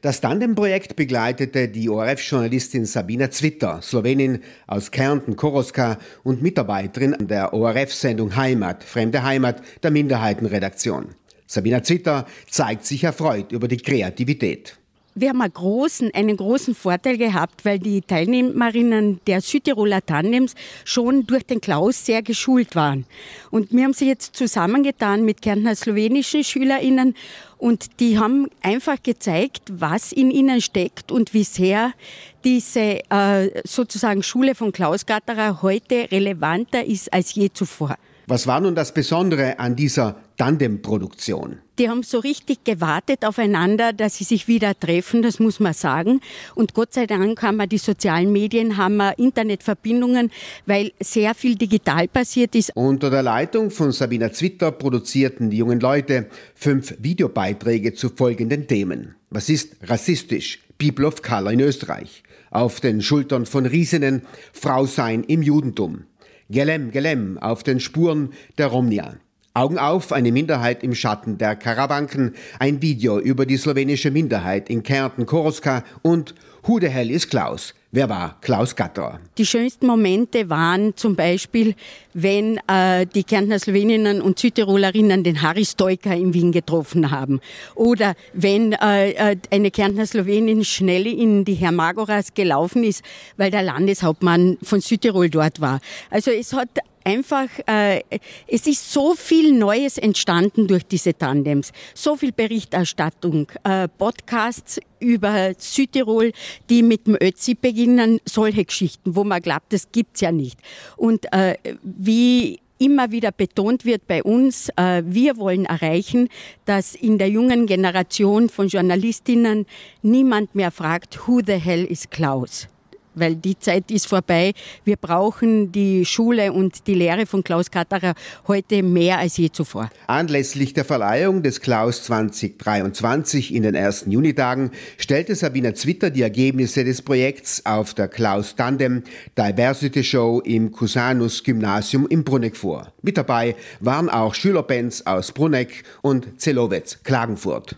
Das Tandem-Projekt begleitete die ORF-Journalistin Sabina Zwitter, Slowenin aus Kärnten, Koroska und Mitarbeiterin der ORF-Sendung Heimat, Fremde Heimat der Minderheitenredaktion. Sabina Zwitter zeigt sich erfreut über die Kreativität. Wir haben einen großen, einen großen Vorteil gehabt, weil die Teilnehmerinnen der Südtiroler Tandems schon durch den Klaus sehr geschult waren. Und wir haben sie jetzt zusammengetan mit Kärntner slowenischen SchülerInnen und die haben einfach gezeigt, was in ihnen steckt und wie sehr diese äh, sozusagen Schule von Klaus Gatterer heute relevanter ist als je zuvor. Was war nun das Besondere an dieser Tandemproduktion? Die haben so richtig gewartet aufeinander, dass sie sich wieder treffen, das muss man sagen. Und Gott sei Dank haben wir die sozialen Medien, haben wir Internetverbindungen, weil sehr viel digital passiert ist. Unter der Leitung von Sabina Zwitter produzierten die jungen Leute fünf Videobeiträge zu folgenden Themen. Was ist rassistisch? People of Color in Österreich. Auf den Schultern von Riesinnen, Frau sein im Judentum. Gelem, Gelem auf den Spuren der Romnia. Augen auf, eine Minderheit im Schatten der Karawanken, ein Video über die slowenische Minderheit in Kärnten, Koroska und Who the hell is Klaus? Wer war Klaus Gatter? Die schönsten Momente waren zum Beispiel, wenn äh, die Kärntner Sloweninnen und Südtirolerinnen den Harry Stoiker in Wien getroffen haben. Oder wenn äh, äh eine Kärntner Slowenin schnell in die Hermagoras gelaufen ist, weil der Landeshauptmann von Südtirol dort war. Also es hat einfach, äh, es ist so viel Neues entstanden durch diese Tandems. So viel Berichterstattung, äh, Podcasts über Südtirol, die mit dem Ötzi beginnen, solche Geschichten, wo man glaubt, das gibt's ja nicht. Und äh, wie immer wieder betont wird bei uns, äh, wir wollen erreichen, dass in der jungen Generation von Journalistinnen niemand mehr fragt, who the hell is Klaus? Weil die Zeit ist vorbei. Wir brauchen die Schule und die Lehre von Klaus Katterer heute mehr als je zuvor. Anlässlich der Verleihung des Klaus 2023 in den ersten Junitagen stellte Sabina Zwitter die Ergebnisse des Projekts auf der Klaus Tandem Diversity Show im Cusanus Gymnasium in Bruneck vor. Mit dabei waren auch Schülerbands aus Bruneck und Zelowetz Klagenfurt.